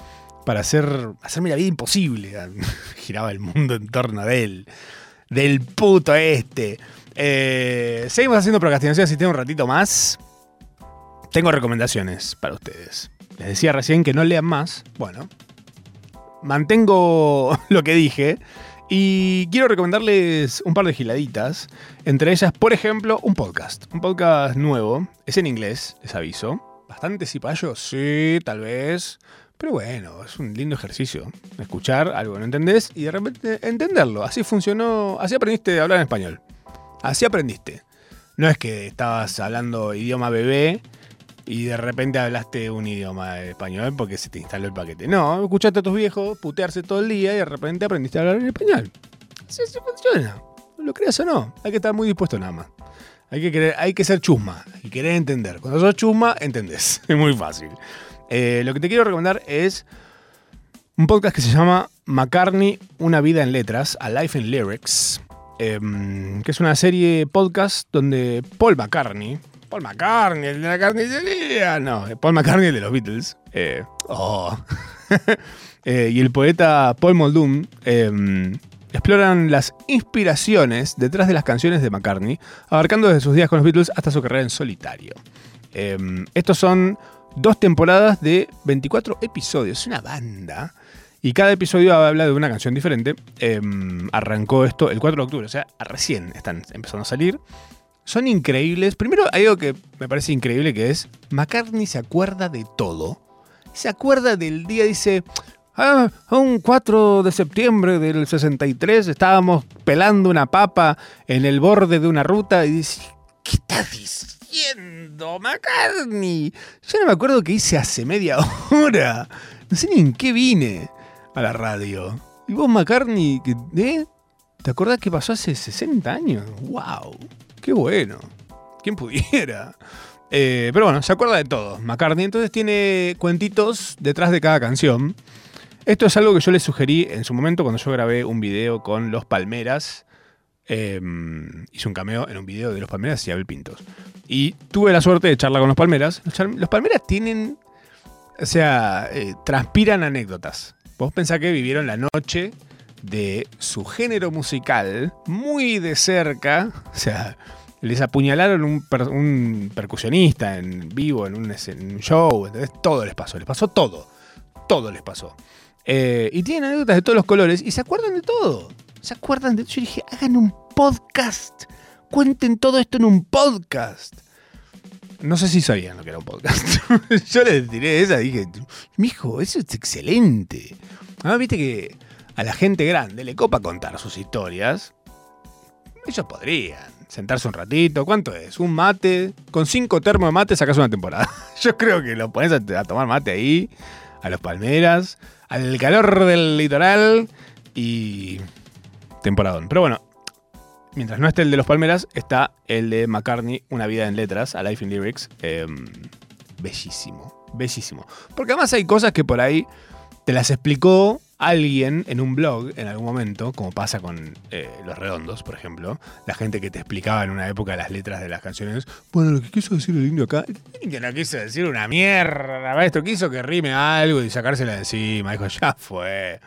para hacer, hacerme la vida imposible. [laughs] Giraba el mundo en torno de él. Del puto este. Eh, seguimos haciendo procrastinación si tengo un ratito más. Tengo recomendaciones para ustedes. Les decía recién que no lean más. Bueno, mantengo [laughs] lo que dije. Y quiero recomendarles un par de giladitas. Entre ellas, por ejemplo, un podcast. Un podcast nuevo. Es en inglés, les aviso. Bastante cipallo, sí, tal vez. Pero bueno, es un lindo ejercicio. Escuchar algo que no entendés y de repente entenderlo. Así funcionó. Así aprendiste a hablar en español. Así aprendiste. No es que estabas hablando idioma bebé y de repente hablaste un idioma español porque se te instaló el paquete. No, escuchaste a tus viejos putearse todo el día y de repente aprendiste a hablar en español. Así, así funciona. Lo creas o no. Hay que estar muy dispuesto nada más. Hay que, querer, hay que ser chusma y querer entender. Cuando sos chusma, entendés. [laughs] Es muy fácil. Eh, lo que te quiero recomendar es un podcast que se llama McCartney, Una vida en letras, A Life in Lyrics, eh, que es una serie podcast donde Paul McCartney, Paul McCartney, el de la carnicería, no, Paul McCartney, el de los Beatles, eh, oh. [laughs] eh, y el poeta Paul Muldoon eh, exploran las inspiraciones detrás de las canciones de McCartney, abarcando desde sus días con los Beatles hasta su carrera en solitario. Eh, estos son dos temporadas de 24 episodios, una banda. Y cada episodio habla de una canción diferente. Eh, arrancó esto el 4 de octubre, o sea, recién están empezando a salir. Son increíbles. Primero hay algo que me parece increíble que es, McCartney se acuerda de todo. Se acuerda del día, dice, ah, un 4 de septiembre del 63 estábamos pelando una papa en el borde de una ruta y dice, ¿qué estás diciendo, McCartney? Yo no me acuerdo qué hice hace media hora. No sé ni en qué vine a la radio. Y vos, McCartney, ¿eh? ¿te acordás que pasó hace 60 años? ¡Wow! ¡Qué bueno! ¿Quién pudiera? [laughs] Eh, pero bueno, se acuerda de todo. McCartney entonces tiene cuentitos detrás de cada canción. Esto es algo que yo les sugerí en su momento cuando yo grabé un video con los Palmeras. Eh, hice un cameo en un video de los Palmeras y Abel Pintos. Y tuve la suerte de charlar con los Palmeras. Los, Palmeras tienen. O sea, eh, transpiran anécdotas. Vos pensás que vivieron la noche de su género musical muy de cerca. O sea, les apuñalaron un, per- un percusionista en vivo, en un, show. ¿entendés? Todo les pasó. Les pasó todo. Todo les pasó. Eh, y tienen anécdotas de todos los colores y se acuerdan de todo. Se acuerdan de. Yo dije, hagan un podcast. Cuenten todo esto en un podcast. No sé si sabían lo que era un podcast. [laughs] Yo les tiré esa y dije, mijo, eso es excelente. Ah, viste que a la gente grande le copa contar sus historias. Ellos podrían sentarse un ratito. ¿Cuánto es? Un mate. Con cinco termos de mate sacas una temporada. [laughs] Yo creo que lo pones a, tomar mate ahí, a los palmeras, al calor del litoral y. temporadón. Pero bueno, mientras no esté el de los Palmeras, está el de McCartney, Una vida en letras, A Life in Lyrics. Eh, bellísimo, bellísimo. Porque además hay cosas que por ahí te las explicó alguien en un blog en algún momento, como pasa con eh, Los Redondos, por ejemplo. La gente que te explicaba en una época las letras de las canciones. Bueno, lo que quiso decir el indio acá, el no quiso decir una mierda, maestro. Quiso que rime algo y sacársela de encima. Dijo, ya fue.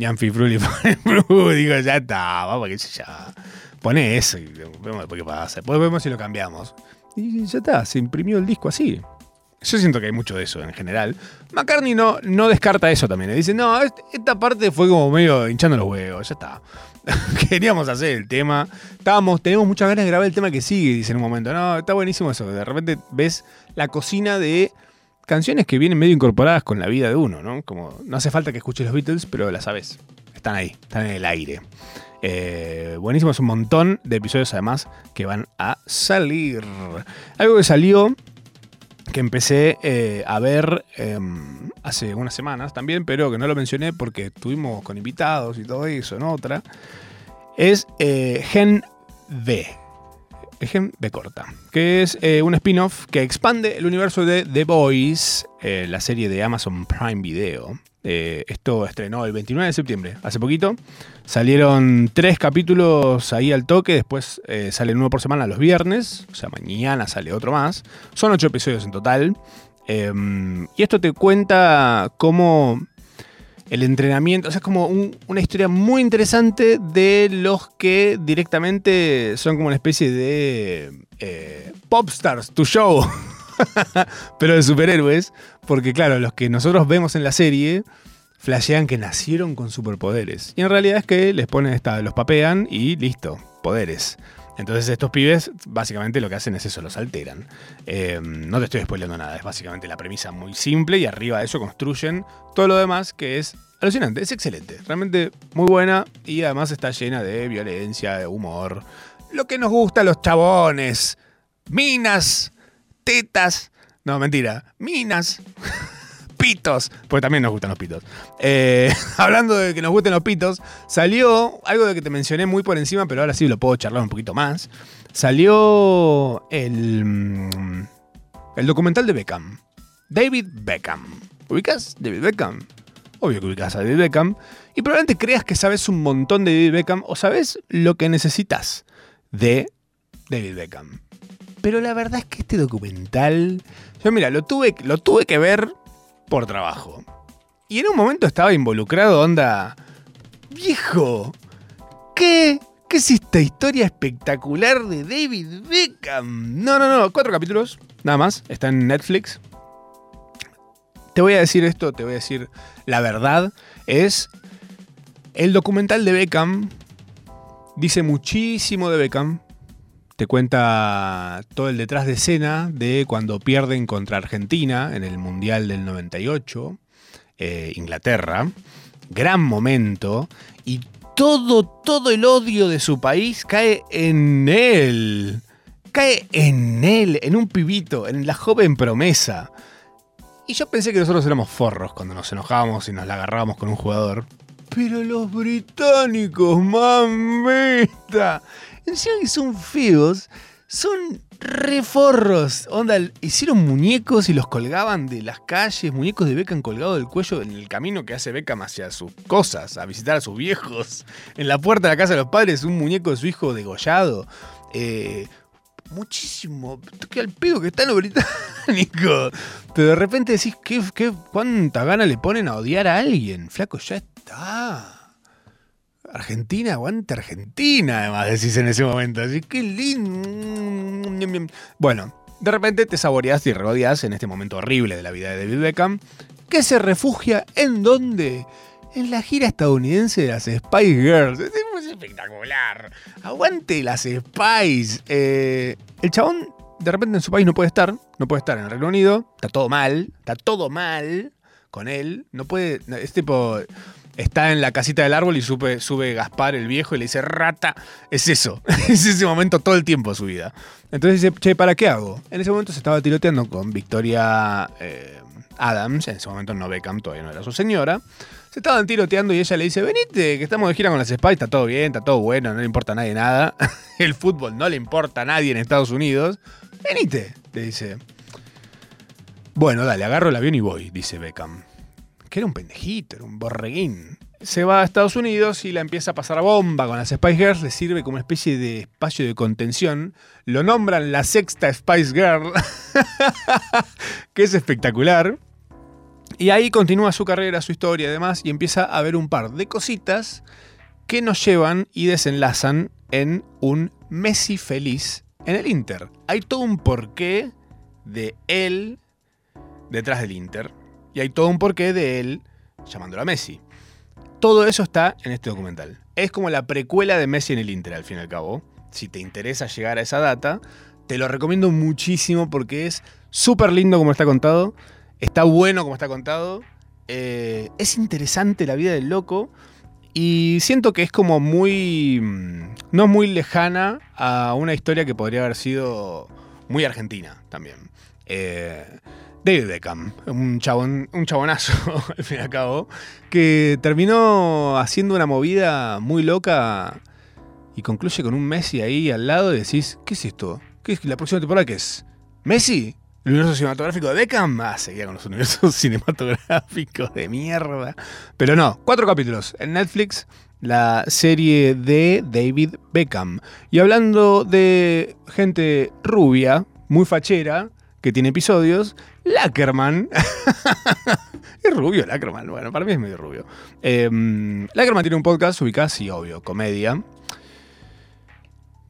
Yanfi Fruli [laughs] pone digo, ya está, vamos, que ya. Pone eso y vemos qué pasa. Después vemos si lo cambiamos. Y ya está, se imprimió el disco así. Yo siento que hay mucho de eso en general. McCartney no, no descarta eso también. Le dice, no, est- esta parte fue como medio hinchando los huevos, ya está. [laughs] Queríamos hacer el tema. Estábamos, tenemos muchas ganas de grabar el tema que sigue, dice en un momento. No, está buenísimo eso. De repente ves la cocina de canciones que vienen medio incorporadas con la vida de uno, ¿no? Como no hace falta que escuches los Beatles, pero las sabes. Están ahí, están en el aire. Eh, buenísimos, un montón de episodios además que van a salir. Algo que salió, que empecé eh, a ver eh, hace unas semanas también, pero que no lo mencioné porque estuvimos con invitados y todo eso en otra, es eh, Gen V. Gen B corta, que es eh, un spin-off que expande el universo de The Boys, eh, la serie de Amazon Prime Video. Eh, esto estrenó el 29 de septiembre, hace poquito. Salieron tres capítulos ahí al toque, después eh, sale uno por semana los viernes, o sea, mañana sale otro más. Son ocho episodios en total. Eh, y esto te cuenta cómo el entrenamiento, o sea, es como un- una historia muy interesante de los que directamente son como una especie de eh, popstars, tu show, [laughs] pero de superhéroes, porque claro, los que nosotros vemos en la serie flashean que nacieron con superpoderes. Y en realidad es que les ponen esta, los papean y listo, poderes. Entonces estos pibes básicamente lo que hacen es eso, los alteran. Eh, no te estoy spoileando nada, es básicamente la premisa muy simple y arriba de eso construyen todo lo demás que es alucinante, es excelente, realmente muy buena y además está llena de violencia, de humor. Lo que nos gusta a los chabones, minas, tetas, no mentira, minas. [laughs] Pitos, porque también nos gustan los pitos. Eh, [laughs] hablando de que nos gusten los pitos, salió algo de que te mencioné muy por encima, pero ahora sí lo puedo charlar un poquito más. Salió el, mm, el documental de Beckham. David Beckham. ¿Ubicas? David Beckham. Obvio que ubicas a David Beckham. Y probablemente creas que sabes un montón de David Beckham o sabes lo que necesitas de David Beckham. Pero la verdad es que este documental. Yo, mira, lo tuve, lo tuve que ver por trabajo. Y en un momento estaba involucrado, onda. ¡Viejo! ¿Qué? ¿Qué es esta historia espectacular de David Beckham? No, no, no, cuatro capítulos, nada más. Está en Netflix. Te voy a decir esto, te voy a decir la verdad. Es. El documental de Beckham dice muchísimo de Beckham. Te cuenta todo el detrás de escena de cuando pierden contra Argentina en el Mundial del 98, eh, Inglaterra. Gran momento. Y todo, todo el odio de su país cae en él. Cae en él, en un pibito, en la joven promesa. Y yo pensé que nosotros éramos forros cuando nos enojábamos y nos la agarrábamos con un jugador. Pero los británicos, mamita. Encima que son feos, son reforros. Onda, hicieron muñecos y los colgaban de las calles, muñecos de Beckham colgados del cuello en el camino que hace Beckham hacia sus cosas, a visitar a sus viejos. En la puerta de la casa de los padres, un muñeco de su hijo degollado. Eh, muchísimo. Qué al pedo que está en lo británico. Pero de repente decís, ¿qué, qué, ¿cuánta gana le ponen a odiar a alguien? Flaco, ya está. Argentina, aguante Argentina, además decís en ese momento. Así que lindo. Bueno, de repente te saboreas y regodeas en este momento horrible de la vida de David Beckham, que se refugia en dónde? En la gira estadounidense de las Spice Girls. Es espectacular. Aguante las Spice. Eh, el chabón, de repente en su país no puede estar. No puede estar en el Reino Unido. Está todo mal. Está todo mal con él. No puede. Es tipo está en la casita del árbol y sube, sube Gaspar, el viejo, y le dice, rata. Es eso. [laughs] es ese momento todo el tiempo de su vida. Entonces dice, che, ¿para qué hago? En ese momento se estaba tiroteando con Victoria eh, Adams. En ese momento no Beckham, todavía no era su señora. Se estaban tiroteando y ella le dice, venite, que estamos de gira con las Spice, está todo bien, está todo bueno, no le importa a nadie nada. [laughs] el fútbol no le importa a nadie en Estados Unidos. Venite, le dice. Bueno, dale, agarro el avión y voy, dice Beckham que era un pendejito, era un borreguín. Se va a Estados Unidos y la empieza a pasar bomba con las Spice Girls, le sirve como una especie de espacio de contención. Lo nombran la sexta Spice Girl, [laughs] que es espectacular. Y ahí continúa su carrera, su historia y demás, y empieza a ver un par de cositas que nos llevan y desenlazan en un Messi feliz en el Inter. Hay todo un porqué de él detrás del Inter. Y hay todo un porqué de él llamándolo a Messi. Todo eso está en este documental. Es como la precuela de Messi en el Inter, al fin y al cabo. Si te interesa llegar a esa data, te lo recomiendo muchísimo porque es súper lindo como está contado. Está bueno como está contado. Eh, es interesante la vida del loco. Y siento que es como muy. Mm, no muy lejana a una historia que podría haber sido muy argentina también. Eh, David Beckham, un, chabón, un chabonazo, [laughs] al fin y al cabo, que terminó haciendo una movida muy loca y concluye con un Messi ahí al lado y decís, ¿qué es esto? ¿Qué es la próxima temporada qué es? ¿Messi? ¿El universo cinematográfico de Beckham? Ah, seguía con los universos [laughs] cinematográficos de mierda. Pero no, cuatro capítulos en Netflix, la serie de David Beckham. Y hablando de gente rubia, muy fachera, que tiene episodios, Lackerman. [laughs] es rubio Lackerman. Bueno, para mí es medio rubio. Em, Lackerman tiene un podcast ubicado, sí, obvio, comedia.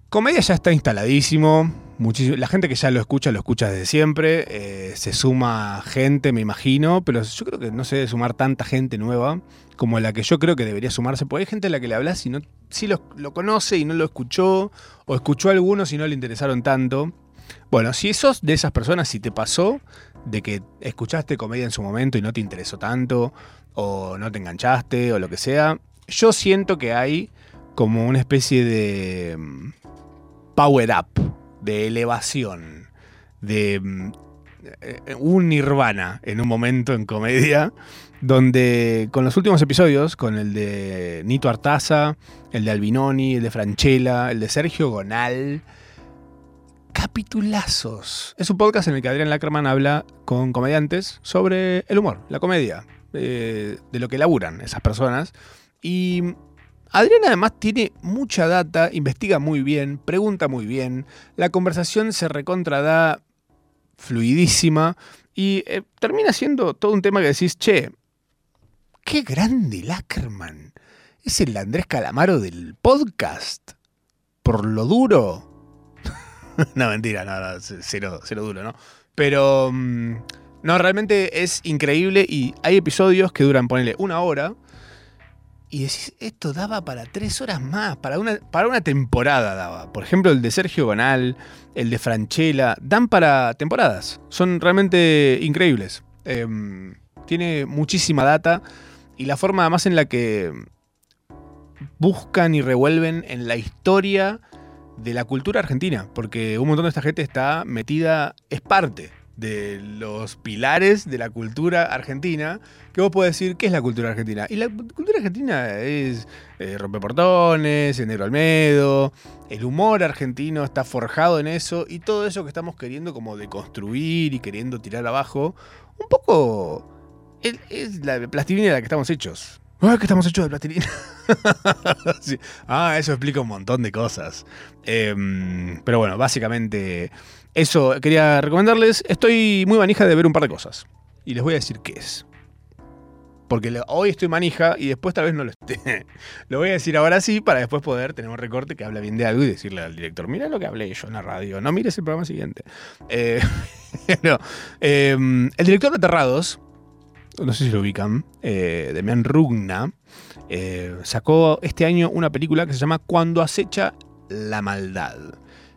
Comedia ya está instaladísimo. la gente que ya lo escucha, lo escucha desde siempre. Eh, se suma gente, me imagino. Pero yo creo que no se debe sumar tanta gente nueva como la que yo creo que debería sumarse. Porque hay gente a la que le hablas y no, lo, lo conoce y no lo escuchó. O escuchó a algunos y no le interesaron tanto. Bueno, si sos de esas personas, si te pasó de que escuchaste comedia en su momento y no te interesó tanto, o no te enganchaste, o lo que sea, yo siento que hay como una especie de mm, power up, de elevación, de mm, un nirvana en un momento en comedia, donde con los últimos episodios, con el de Nito Artaza, el de Albinoni, el de Franchella, el de Sergio Gonal, capitulazos. Es un podcast en el que Adrián Lackerman habla con comediantes sobre el humor, la comedia, eh, de lo que laburan esas personas. Y Adrián además tiene mucha data, investiga muy bien, pregunta muy bien, la conversación se recontrada fluidísima y eh, termina siendo todo un tema que decís, che, qué grande Lackerman. Es el Andrés Calamaro del podcast. Por lo duro, [laughs] no, mentira, no, cero, duro, ¿no? Pero. Mm, no, realmente es increíble y hay episodios que duran, ponele, una hora. Y decís, esto daba para tres horas más, para una, para una temporada daba. Por ejemplo, el de Sergio Gonal, el de Franchella, dan para temporadas. Son realmente increíbles. Em, tiene muchísima data y la forma además en la que buscan y revuelven en la historia de la cultura argentina, porque un montón de esta gente está metida, es parte de los pilares de la cultura argentina, que vos podés decir, ¿qué es la cultura argentina? Y la cultura argentina es eh, rompeportones, el negro Almedo, el humor argentino está forjado en eso, y todo eso que estamos queriendo como deconstruir y queriendo tirar abajo, un poco es, es la plastilina de la que estamos hechos. Ah, que estamos hechos de plastilina. [laughs] Ah, eso explica un montón de cosas. Em, pero bueno, básicamente eso quería recomendarles. Estoy muy manija de ver un par de cosas. Y les voy a decir qué es. Porque hoy estoy manija y después tal vez no lo esté. [laughs] Lo voy a decir ahora sí para después poder tener un recorte que habla bien de algo y decirle al director, mira lo que hablé yo en la radio. No mires el programa siguiente. Eh. [laughs] Em, el director de Aterrados, no sé si lo ubican, eh, Demian Rugna, eh, sacó este año una película que se llama Cuando acecha la maldad.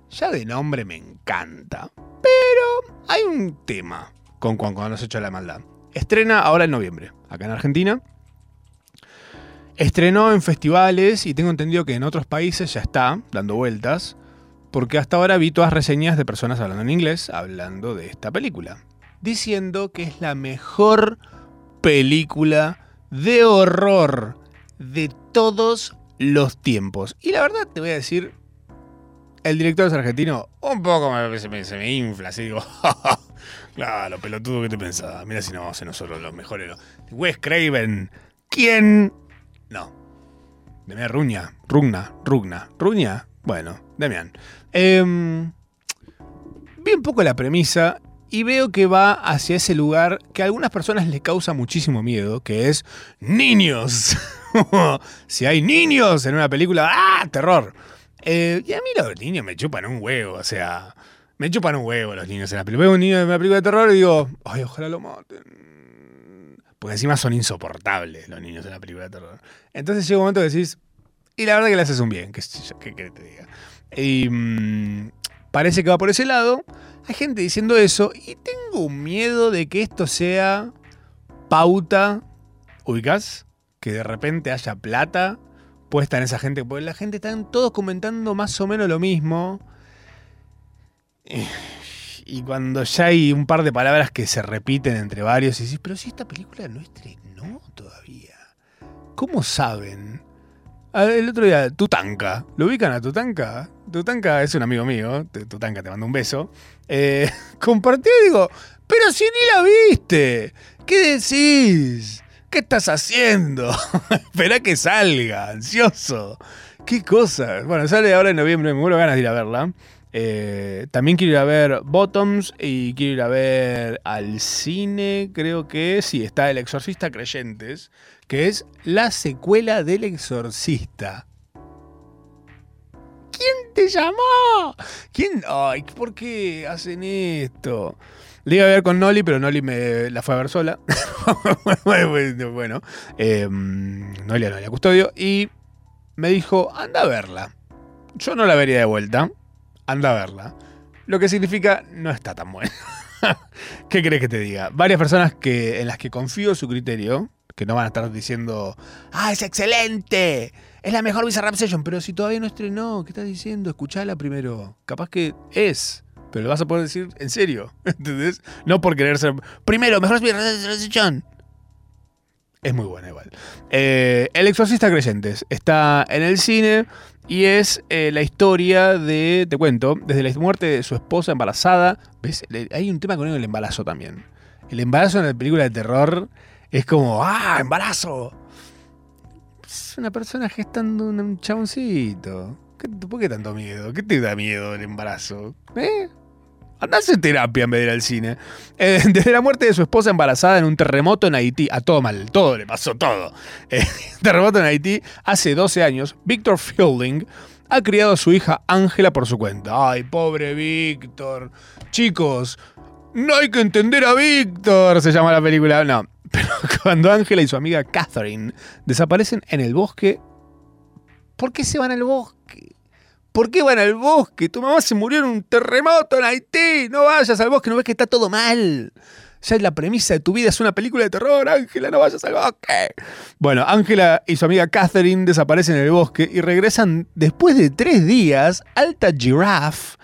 Ya de nombre me encanta, pero hay un tema con Cuando, acecha la maldad. Estrena ahora en noviembre, acá en Argentina. Estrenó en festivales y tengo entendido que en otros países ya está dando vueltas, porque hasta ahora vi todas reseñas de personas hablando en inglés, hablando de esta película, diciendo que es la mejor película de horror de todos los tiempos. Y la verdad te voy a decir, el director es argentino, un poco me- se me, infla, así digo, [laughs] claro, pelotudo que te pensaba, mira si no vamos a ser nosotros los mejores. Wes Craven, ¿quién? No. Demian Ruña, Rugna, Rugna, Ruña, bueno, Demian. Em, vi un poco la premisa y veo que va hacia ese lugar que a algunas personas les causa muchísimo miedo, que es niños. [laughs] si hay niños en una película, ¡ah! Terror. Eh, y a mí los niños me chupan un huevo, o sea, me chupan un huevo los niños en la película. Veo un niño en una película de terror y digo, ay, ojalá lo maten. Porque encima son insoportables los niños en la película de terror. Entonces llega un momento que decís, y la verdad que le haces un bien, que ¿qué querés que te diga? Y mm, parece que va por ese lado. Hay gente diciendo eso y tengo un miedo de que esto sea pauta, ubicás, que de repente haya plata puesta en esa gente, porque la gente están todos comentando más o menos lo mismo. Y cuando ya hay un par de palabras que se repiten entre varios, y decís, pero si esta película no estrenó todavía. ¿Cómo saben? El otro día, Tutanka. ¿Lo ubican a Tutanka? Tutanka es un amigo mío. Tutanka, te mando un beso. Eh, [laughs] compartió y digo, pero si ni la viste. ¿Qué decís? ¿Qué estás haciendo? [laughs] Esperá que salga, ansioso. ¿Qué cosa? Bueno, sale ahora en noviembre, me muero ganas de ir a verla. Eh, también quiero ir a ver Bottoms y quiero ir a ver al cine, creo que sí, está El Exorcista Creyentes, que es la secuela del Exorcista. ¿Quién te llamó? ¿Quién? Ay, ¿por qué hacen esto? Le iba a ver con Noli, pero Noli me la fue a ver sola. [laughs] bueno, eh, Noli a Noli a Custodio. Y me dijo, anda a verla. Yo no la vería de vuelta. Anda a verla. Lo que significa, no está tan buena. [laughs] ¿Qué crees que te diga? Varias personas que, en las que confío su criterio, que no van a estar diciendo, ¡ah, es excelente! Es la mejor Bizarrap Session, pero si todavía no estrenó, ¿qué estás diciendo? Escuchala primero. Capaz que es, pero lo vas a poder decir en serio, [laughs] ¿entendés? No por querer ser, primero, mejor Bizarrap Session. Es muy buena igual. Eh, el exorcista creyentes está en el cine y es eh, la historia de, te cuento, desde la muerte de su esposa embarazada. ¿Ves? Hay un tema con el embarazo también. El embarazo en la película de terror es como, ¡ah, embarazo! Es una persona gestando un- chaboncito. ¿Qué- ¿Por qué tanto miedo? ¿Qué te da miedo el embarazo? ¿Eh? Andá a hacer terapia en vez de ir al cine. Eh, [laughs] desde la muerte de su esposa embarazada en un terremoto en Haití, a todo mal, todo le pasó todo. Eh, [laughs] terremoto en Haití, hace 12 años, Victor Fielding ha criado a su hija Ángela por su cuenta. Ay, pobre Víctor. Chicos, no hay que entender a Víctor, se llama la película. No, pero [laughs] cuando Ángela y su amiga Catherine desaparecen en el bosque, ¿por qué se van al bosque? ¿Por qué van al bosque? Tu mamá se murió en un terremoto en Haití. No vayas al bosque, no ves que está todo mal. Ya la premisa de tu vida es una película de terror, Ángela, no vayas al bosque. Bueno, Ángela y su amiga Catherine desaparecen en el bosque y regresan después de tres días, alta giraffe,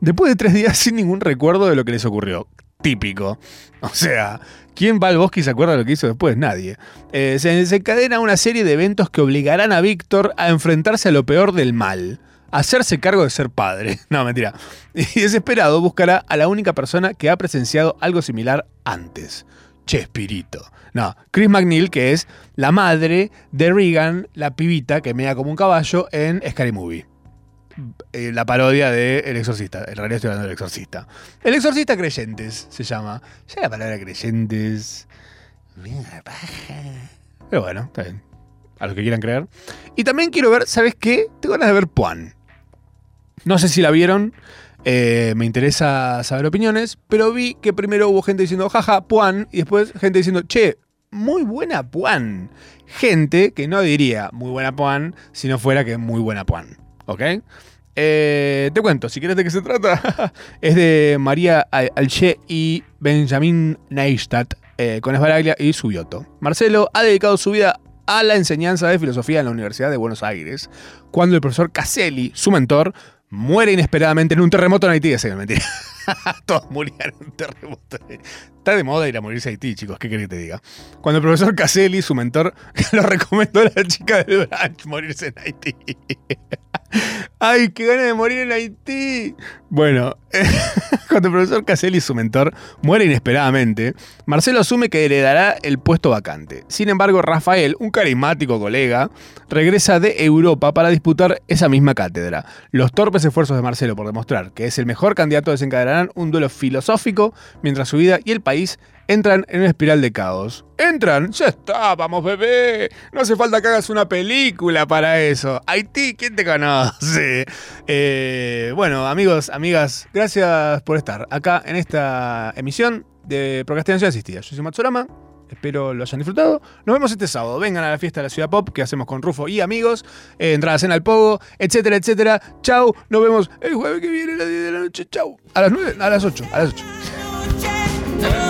después de tres días sin ningún recuerdo de lo que les ocurrió. típico. O sea, ¿quién va al bosque y se acuerda de lo que hizo después? Nadie. Eh, se desencadena una serie de eventos que obligarán a Víctor a enfrentarse a lo peor del mal. Hacerse cargo de ser padre. [laughs] No, mentira. Y desesperado buscará a la única persona que ha presenciado algo similar antes. Chespirito. No, Chris McNeil, que es la madre de Regan, la pibita que mea como un caballo en Scary Movie. Eh, la parodia de El Exorcista. En realidad estoy hablando del Exorcista. El Exorcista Creyentes se llama. Ya la palabra Creyentes. Pero bueno, está bien. A los que quieran creer. Y también quiero ver, ¿sabes qué? Tengo ganas de ver Puan. No sé si la vieron. eh, me interesa saber opiniones. Pero vi que primero hubo gente diciendo, jaja, Puan. Y después gente diciendo, che, muy buena Puan. Gente que no diría muy buena Puan si no fuera que muy buena Puan. ¿Ok? Eh, te cuento, si quieres de qué se trata. [laughs] es de María Al- Alche y Benjamín Neistat, eh, con Esbaraglia y Subioto. Marcelo ha dedicado su vida a la enseñanza de filosofía en la Universidad de Buenos Aires, cuando el profesor Caselli, su mentor, muere inesperadamente en un terremoto en Haití. [laughs] Ese, mentira. [laughs] Todos murieron en un terremoto. Está de moda ir a morirse a Haití, chicos, ¿qué querés que te diga? Cuando el profesor Caselli, su mentor, [laughs] lo recomendó a la chica del branch morirse en Haití. [laughs] ¡Ay, qué ganas de morir en Haití! Bueno, cuando el profesor Caselli, su mentor, muere inesperadamente, Marcelo asume que heredará el puesto vacante. Sin embargo, Rafael, un carismático colega, regresa de Europa para disputar esa misma cátedra. Los torpes esfuerzos de Marcelo por demostrar que es el mejor candidato desencadenarán un duelo filosófico mientras su vida y el país entran en una espiral de caos. ¡Entran! ¡Ya está! ¡Vamos, bebé! No hace falta que hagas una película para eso. Haití, ¿quién te conoce? [laughs] Eh, bueno, amigos, amigas, gracias por estar acá en esta emisión de Procrastinación Asistida. Yo soy Matsurama. Espero lo hayan disfrutado. Nos vemos este sábado. Vengan a la fiesta de la Ciudad Pop que hacemos con Rufo y amigos. Eh, entradas en al Pogo, etcétera, etcétera. Chau. Nos vemos el jueves que viene a las 10 de la noche. Chau. A las 9, a las 8. A las 8. noche,